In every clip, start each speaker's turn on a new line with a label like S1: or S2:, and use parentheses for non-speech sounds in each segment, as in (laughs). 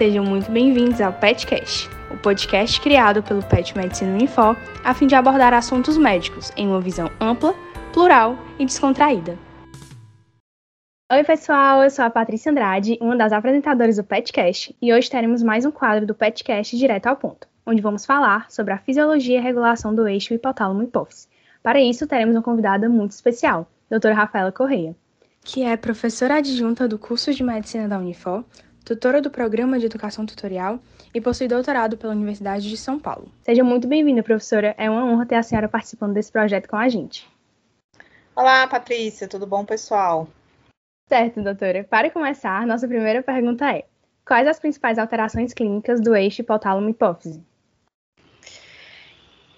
S1: Sejam muito bem-vindos ao PetCast, o podcast criado pelo Pet Medicina Unifor a fim de abordar assuntos médicos em uma visão ampla, plural e descontraída. Oi, pessoal, eu sou a Patrícia Andrade, uma das apresentadoras do PetCast, e hoje teremos mais um quadro do PetCast direto ao ponto, onde vamos falar sobre a fisiologia e regulação do eixo hipotálamo-hipófise. Para isso, teremos uma convidada muito especial, doutora Rafaela Correia, que é professora adjunta do curso de Medicina da Unifor, tutora do Programa de Educação Tutorial e possui doutorado pela Universidade de São Paulo. Seja muito bem-vinda, professora. É uma honra ter a senhora participando desse projeto com a gente.
S2: Olá, Patrícia. Tudo bom, pessoal?
S1: Certo, doutora. Para começar, nossa primeira pergunta é: quais as principais alterações clínicas do eixo hipotálamo-hipófise?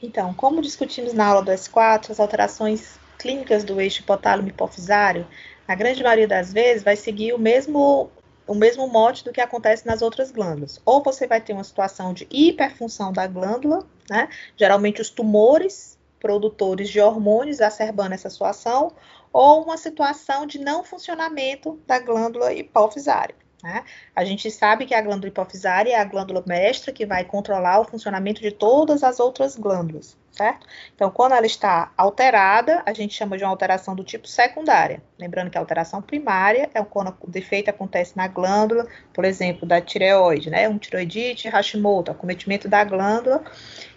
S2: Então, como discutimos na aula do S4, as alterações clínicas do eixo hipotálamo-hipofisário, na grande maioria das vezes, vai seguir o mesmo o mesmo mote do que acontece nas outras glândulas. Ou você vai ter uma situação de hiperfunção da glândula, né? Geralmente os tumores produtores de hormônios exacerbando essa situação, ou uma situação de não funcionamento da glândula hipofisária. Né? A gente sabe que a glândula hipofisária é a glândula mestra que vai controlar o funcionamento de todas as outras glândulas, certo? Então, quando ela está alterada, a gente chama de uma alteração do tipo secundária. Lembrando que a alteração primária é quando o defeito acontece na glândula, por exemplo, da tireoide, né? Um tiroidite, Hashimoto, acometimento da glândula.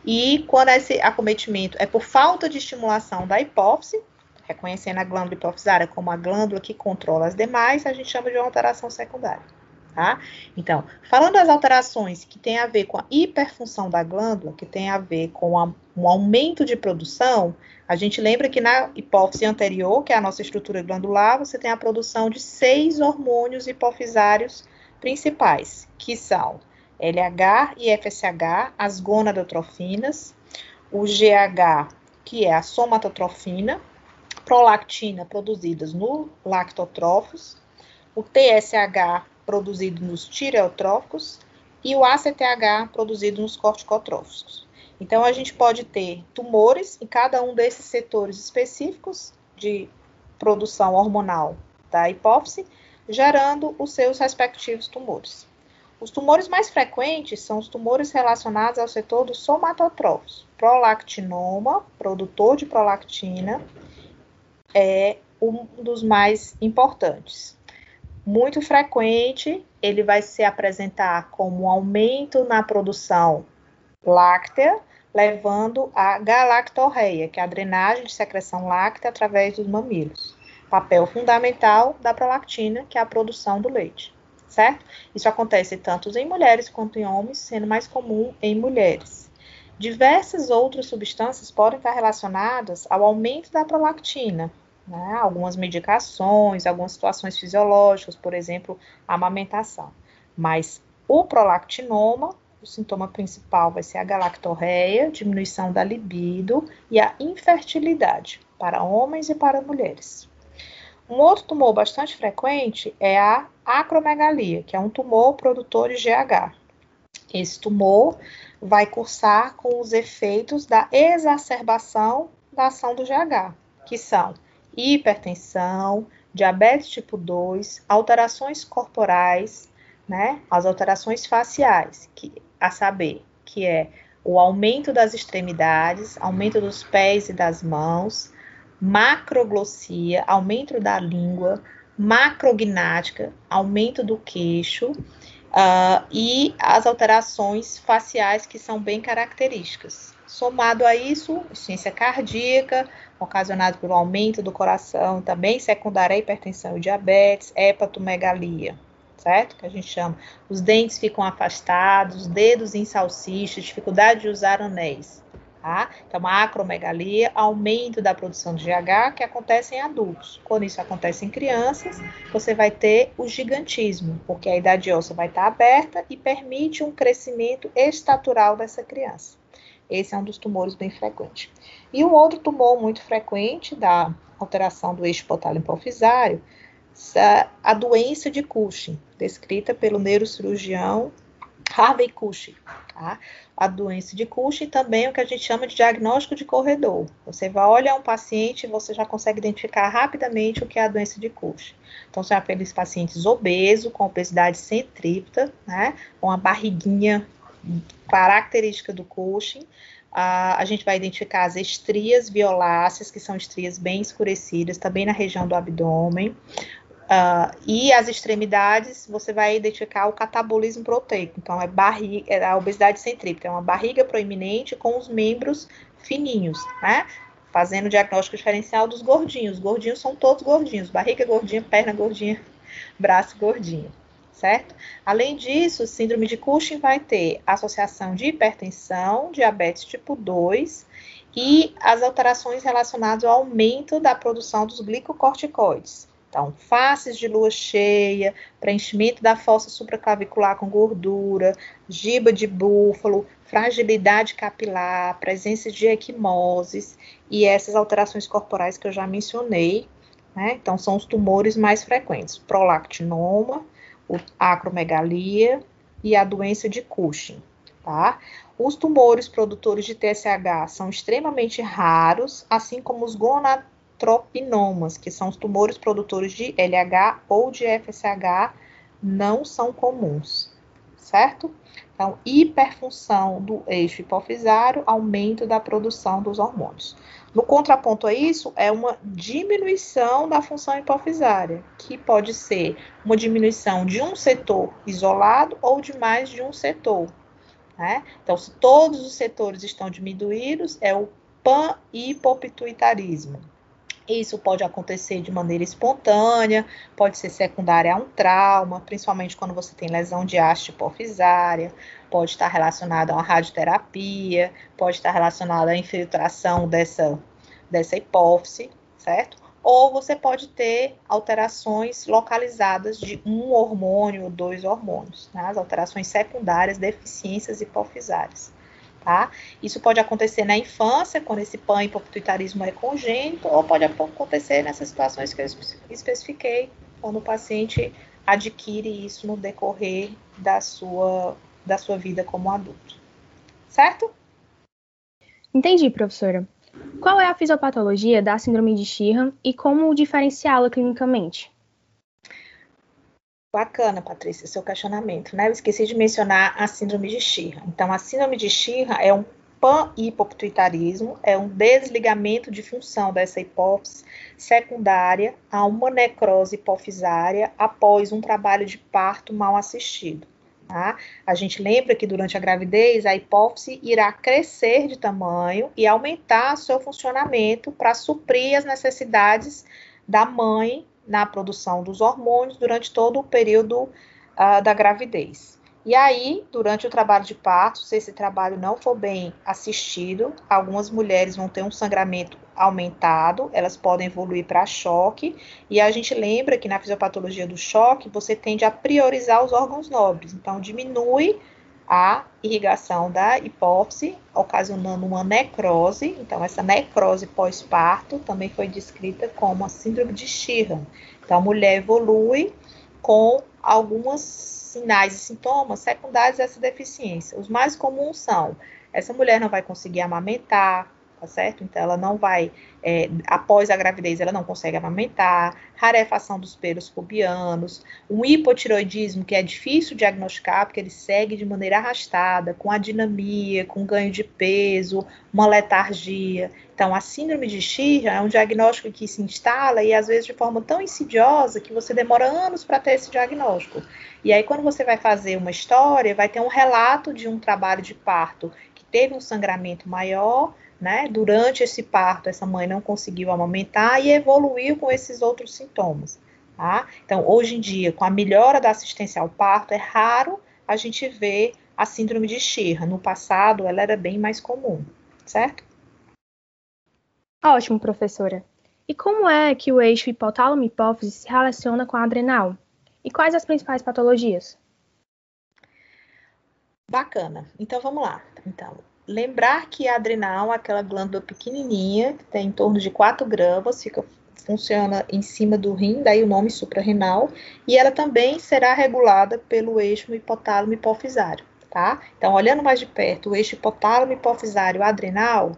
S2: E quando esse acometimento é por falta de estimulação da hipófise, reconhecendo a glândula hipofisária como a glândula que controla as demais, a gente chama de uma alteração secundária. Tá? Então, falando das alterações que tem a ver com a hiperfunção da glândula, que tem a ver com a, um aumento de produção, a gente lembra que na hipófise anterior, que é a nossa estrutura glandular, você tem a produção de seis hormônios hipofisários principais, que são LH e FSH, as gonadotrofinas, o GH, que é a somatotrofina, prolactina produzidas no lactotrófos, o TSH produzido nos tireotróficos e o ACTH produzido nos corticotróficos. Então, a gente pode ter tumores em cada um desses setores específicos de produção hormonal da hipófise, gerando os seus respectivos tumores. Os tumores mais frequentes são os tumores relacionados ao setor dos somatotróficos, prolactinoma, produtor de prolactina, é um dos mais importantes. Muito frequente, ele vai se apresentar como um aumento na produção láctea, levando a galactorreia, que é a drenagem de secreção láctea através dos mamilos. Papel fundamental da prolactina, que é a produção do leite, certo? Isso acontece tanto em mulheres quanto em homens, sendo mais comum em mulheres. Diversas outras substâncias podem estar relacionadas ao aumento da prolactina, né? algumas medicações, algumas situações fisiológicas, por exemplo, a amamentação. Mas o prolactinoma, o sintoma principal vai ser a galactorreia, diminuição da libido e a infertilidade para homens e para mulheres. Um outro tumor bastante frequente é a acromegalia, que é um tumor produtor de GH. Esse tumor vai cursar com os efeitos da exacerbação da ação do GH, que são hipertensão, diabetes tipo 2, alterações corporais, né? As alterações faciais, que, a saber, que é o aumento das extremidades, aumento dos pés e das mãos, macroglossia, aumento da língua, macrognática, aumento do queixo, uh, e as alterações faciais que são bem características. Somado a isso, insuficiência cardíaca, ocasionado pelo aumento do coração, também secundária hipertensão e diabetes, hepatomegalia, certo? Que a gente chama. Os dentes ficam afastados, os dedos em salsicha, dificuldade de usar anéis. Tá? Então, acromegalia, aumento da produção de GH, que acontece em adultos. Quando isso acontece em crianças, você vai ter o gigantismo, porque a idade óssea vai estar aberta e permite um crescimento estatural dessa criança. Esse é um dos tumores bem frequentes. E um outro tumor muito frequente da alteração do eixo hipotálamo hipofisário, a doença de Cushing, descrita pelo neurocirurgião Harvey-Cushing, tá? A doença de Cushing também o que a gente chama de diagnóstico de corredor. Você vai olhar um paciente e você já consegue identificar rapidamente o que é a doença de Cushing. Então, são aqueles pacientes obesos, com obesidade centrípeta, né? Com a barriguinha característica do Cushing. a gente vai identificar as estrias violáceas, que são estrias bem escurecidas, também na região do abdômen. Uh, e as extremidades, você vai identificar o catabolismo proteico. Então, é, barriga, é a obesidade centrípeta, é uma barriga proeminente com os membros fininhos, né? Fazendo o diagnóstico diferencial dos gordinhos. Os gordinhos são todos gordinhos: barriga gordinha, perna gordinha, (laughs) braço gordinho, certo? Além disso, síndrome de Cushing vai ter associação de hipertensão, diabetes tipo 2 e as alterações relacionadas ao aumento da produção dos glicocorticoides. Então, faces de lua cheia, preenchimento da fossa supraclavicular com gordura, giba de búfalo, fragilidade capilar, presença de equimoses e essas alterações corporais que eu já mencionei. Né? Então, são os tumores mais frequentes: prolactinoma, o acromegalia e a doença de Cushing. Tá? Os tumores produtores de TSH são extremamente raros, assim como os gonad tropinomas, que são os tumores produtores de LH ou de FSH, não são comuns, certo? Então, hiperfunção do eixo hipofisário, aumento da produção dos hormônios. No contraponto a isso, é uma diminuição da função hipofisária, que pode ser uma diminuição de um setor isolado ou de mais de um setor. Né? Então, se todos os setores estão diminuídos, é o pan-hipopituitarismo. Isso pode acontecer de maneira espontânea, pode ser secundária a um trauma, principalmente quando você tem lesão de haste hipofisária, pode estar relacionado a uma radioterapia, pode estar relacionado à infiltração dessa, dessa hipófise, certo? Ou você pode ter alterações localizadas de um hormônio ou dois hormônios, né? as alterações secundárias, deficiências hipofisárias tá? Isso pode acontecer na infância, quando esse panhipopituitarismo é congênito, ou pode acontecer nessas situações que eu especifiquei, quando o paciente adquire isso no decorrer da sua, da sua vida como adulto. Certo?
S1: Entendi, professora. Qual é a fisiopatologia da síndrome de Sheehan e como diferenciá-la clinicamente?
S2: Bacana, Patrícia, seu questionamento, né? Eu esqueci de mencionar a síndrome de Sheehan. Então, a síndrome de Sheehan é um panhipopituitarismo, é um desligamento de função dessa hipófise secundária a uma necrose hipofisária após um trabalho de parto mal assistido. Tá? A gente lembra que durante a gravidez a hipófise irá crescer de tamanho e aumentar seu funcionamento para suprir as necessidades da mãe na produção dos hormônios durante todo o período uh, da gravidez. E aí, durante o trabalho de parto, se esse trabalho não for bem assistido, algumas mulheres vão ter um sangramento aumentado, elas podem evoluir para choque, e a gente lembra que na fisiopatologia do choque, você tende a priorizar os órgãos nobres, então diminui a irrigação da hipófise, ocasionando uma necrose. Então, essa necrose pós-parto também foi descrita como a síndrome de Sheehan. Então, a mulher evolui com alguns sinais e sintomas secundários dessa deficiência. Os mais comuns são: essa mulher não vai conseguir amamentar, tá certo? Então, ela não vai, é, após a gravidez, ela não consegue amamentar, rarefação dos pelos pubianos, um hipotiroidismo que é difícil diagnosticar, porque ele segue de maneira arrastada, com adinamia, com ganho de peso, uma letargia. Então, a síndrome de Sheehan é um diagnóstico que se instala e às vezes de forma tão insidiosa que você demora anos para ter esse diagnóstico. E aí, quando você vai fazer uma história, vai ter um relato de um trabalho de parto que teve um sangramento maior, né? Durante esse parto, essa mãe não conseguiu amamentar e evoluiu com esses outros sintomas. Tá? Então, hoje em dia, com a melhora da assistência ao parto, é raro a gente ver a síndrome de Sheehan. No passado, ela era bem mais comum, certo?
S1: Ótimo, professora. E como é que o eixo hipotálamo-hipófise se relaciona com a adrenal? E quais as principais patologias?
S2: Bacana. Então, vamos lá. Então, lembrar que a adrenal, aquela glândula pequenininha, que tem em torno de 4 gramas, fica, funciona em cima do rim, daí o nome suprarrenal, e ela também será regulada pelo eixo hipotálamo hipofisário. tá? Então, olhando mais de perto, o eixo hipotálamo, hipofisário, adrenal,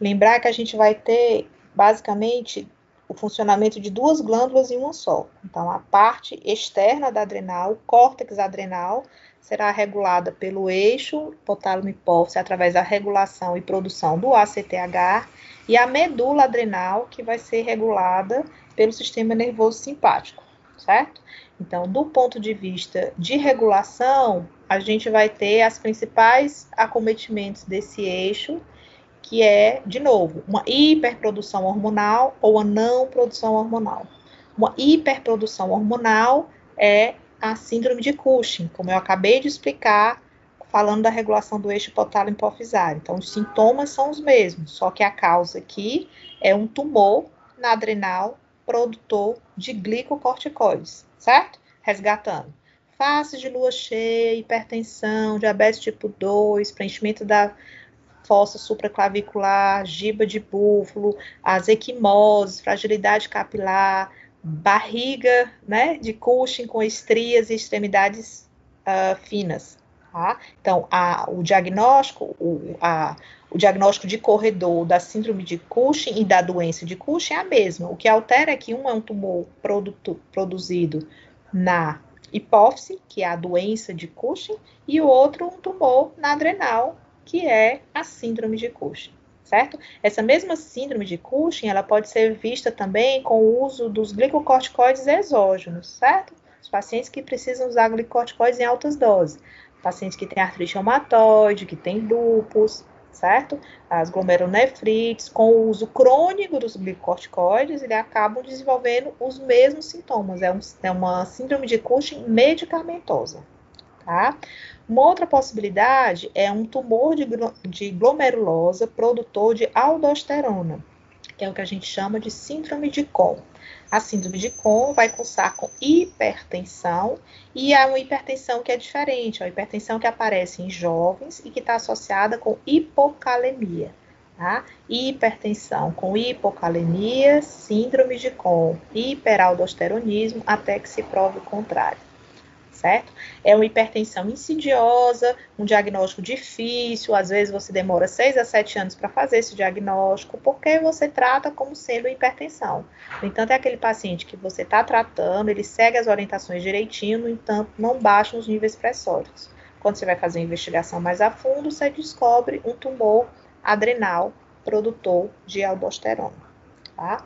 S2: lembrar que a gente vai ter, basicamente, o funcionamento de duas glândulas em uma só. Então, a parte externa da adrenal, córtex adrenal, será regulada pelo eixo hipotálamo hipófise através da regulação e produção do ACTH e a medula adrenal que vai ser regulada pelo sistema nervoso simpático, certo? Então, do ponto de vista de regulação, a gente vai ter as principais acometimentos desse eixo, que é, de novo, uma hiperprodução hormonal ou a não produção hormonal. Uma hiperprodução hormonal é a síndrome de Cushing, como eu acabei de explicar, falando da regulação do eixo hipotálamo hipofisário. Então, os sintomas são os mesmos, só que a causa aqui é um tumor na adrenal produtor de glicocorticoides, certo? Resgatando. Face de lua cheia, hipertensão, diabetes tipo 2, preenchimento da fossa supraclavicular, giba de búfalo, as equimoses, fragilidade capilar, barriga, né, de Cushing com estrias e extremidades uh, finas. Tá? Então, a, o diagnóstico, o, a, o diagnóstico de corredor da síndrome de Cushing e da doença de Cushing é a mesma. O que altera é que um é um tumor produto, produzido na hipófise, que é a doença de Cushing, e o outro um tumor na adrenal, que é a síndrome de Cushing certo? Essa mesma síndrome de Cushing, ela pode ser vista também com o uso dos glicocorticoides exógenos, certo? Os pacientes que precisam usar glicocorticoides em altas doses, pacientes que têm artrite reumatoide, que têm lúpus, certo? As glomerulonefrites, com o uso crônico dos glicocorticoides, eles acabam desenvolvendo os mesmos sintomas. É, um, é uma síndrome de Cushing medicamentosa, tá? Uma outra possibilidade é um tumor de, de glomerulosa produtor de aldosterona, que é o que a gente chama de síndrome de Cohn. A síndrome de Cohn vai cursar com hipertensão e é uma hipertensão que é diferente, é uma hipertensão que aparece em jovens e que está associada com hipocalemia. Tá? Hipertensão com hipocalemia, síndrome de Cohn, hiperaldosteronismo, até que se prove o contrário certo? É uma hipertensão insidiosa, um diagnóstico difícil, às vezes você demora 6 a 7 anos para fazer esse diagnóstico, porque você trata como sendo hipertensão. No entanto, é aquele paciente que você está tratando, ele segue as orientações direitinho, no entanto, não baixam os níveis pressóricos. Quando você vai fazer uma investigação mais a fundo, você descobre um tumor adrenal produtor de aldosterona, tá?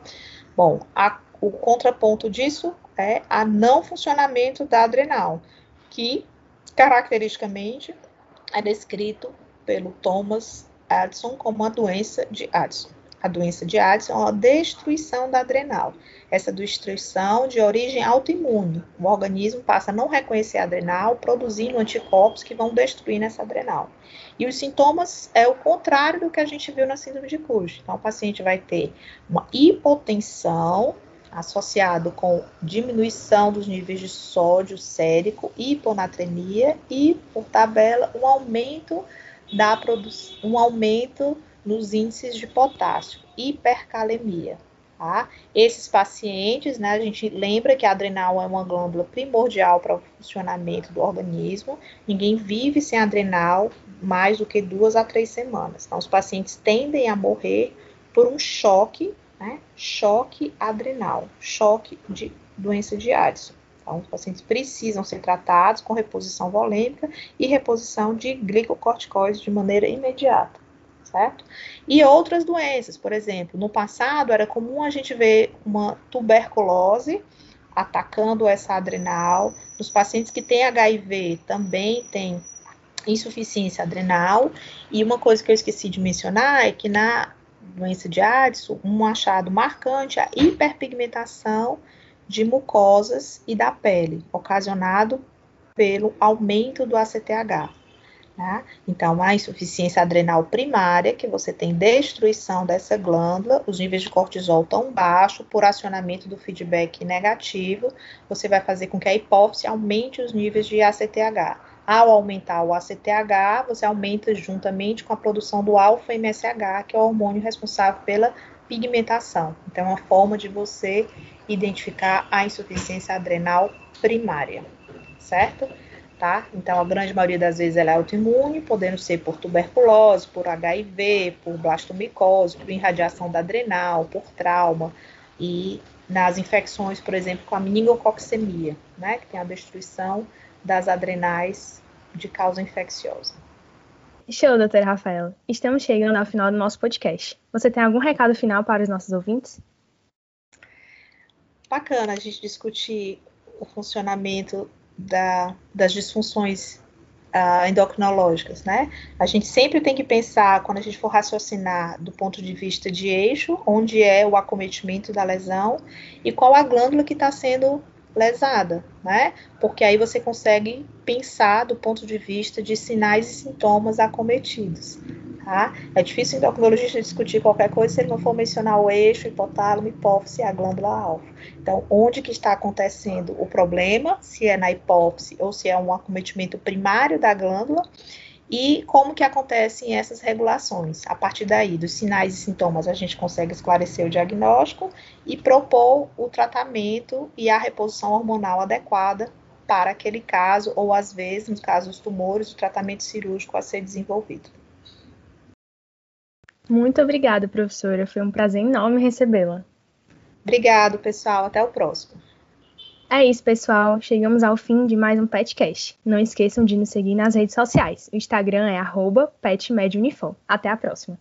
S2: Bom, a, o contraponto disso é a não funcionamento da adrenal, que caracteristicamente é descrito pelo Thomas Addison como a doença de Addison. A doença de Addison é a destruição da adrenal. Essa destruição de origem autoimune. O organismo passa a não reconhecer a adrenal, produzindo anticorpos que vão destruir essa adrenal. E os sintomas é o contrário do que a gente viu na síndrome de Cushing. Então, o paciente vai ter uma hipotensão associado com diminuição dos níveis de sódio sérico, hiponatremia e, por tabela, um aumento da um aumento nos índices de potássio, hipercalemia. Tá? Esses pacientes, né, a gente lembra que a adrenal é uma glândula primordial para o funcionamento do organismo. Ninguém vive sem adrenal mais do que duas a três semanas. Então, os pacientes tendem a morrer por um choque né? Choque adrenal, choque de doença de Addison. Então, os pacientes precisam ser tratados com reposição volêmica e reposição de glicocorticoides de maneira imediata, certo? E outras doenças, por exemplo, no passado era comum a gente ver uma tuberculose atacando essa adrenal. Nos pacientes que têm HIV também tem insuficiência adrenal. E uma coisa que eu esqueci de mencionar é que na doença de Addison, um achado marcante a hiperpigmentação de mucosas e da pele, ocasionado pelo aumento do ACTH. Né? Então, a insuficiência adrenal primária, que você tem destruição dessa glândula, os níveis de cortisol tão baixos, por acionamento do feedback negativo, você vai fazer com que a hipófise aumente os níveis de ACTH. Ao aumentar o ACTH, você aumenta juntamente com a produção do alfa-MSH, que é o hormônio responsável pela pigmentação. Então, é uma forma de você identificar a insuficiência adrenal primária, certo? tá? Então, a grande maioria das vezes ela é autoimune, podendo ser por tuberculose, por HIV, por blastomicose, por irradiação da adrenal, por trauma e nas infecções, por exemplo, com a meningococcemia, né, que tem a destruição das adrenais de causa infecciosa.
S1: Show, doutora Rafaela. Estamos chegando ao final do nosso podcast. Você tem algum recado final para os nossos ouvintes?
S2: Bacana a gente discutir o funcionamento da, das disfunções uh, endocrinológicas, né? A gente sempre tem que pensar, quando a gente for raciocinar do ponto de vista de eixo, onde é o acometimento da lesão e qual a glândula que está sendo lesada, né? Porque aí você consegue pensar do ponto de vista de sinais e sintomas acometidos. Tá? É difícil o endocrinologista discutir qualquer coisa se ele não for mencionar o eixo, hipotálamo, hipófise e a glândula alfa. Então, onde que está acontecendo o problema, se é na hipófise ou se é um acometimento primário da glândula, e como que acontecem essas regulações. A partir daí, dos sinais e sintomas, a gente consegue esclarecer o diagnóstico e propor o tratamento e a reposição hormonal adequada para aquele caso, ou às vezes, no caso dos tumores, o tratamento cirúrgico a ser desenvolvido.
S1: Muito obrigada, professora. Foi um prazer enorme recebê-la.
S2: Obrigado, pessoal. Até o próximo.
S1: É isso, pessoal. Chegamos ao fim de mais um PetCast. Não esqueçam de nos seguir nas redes sociais. O Instagram é petmeduniform. Até a próxima.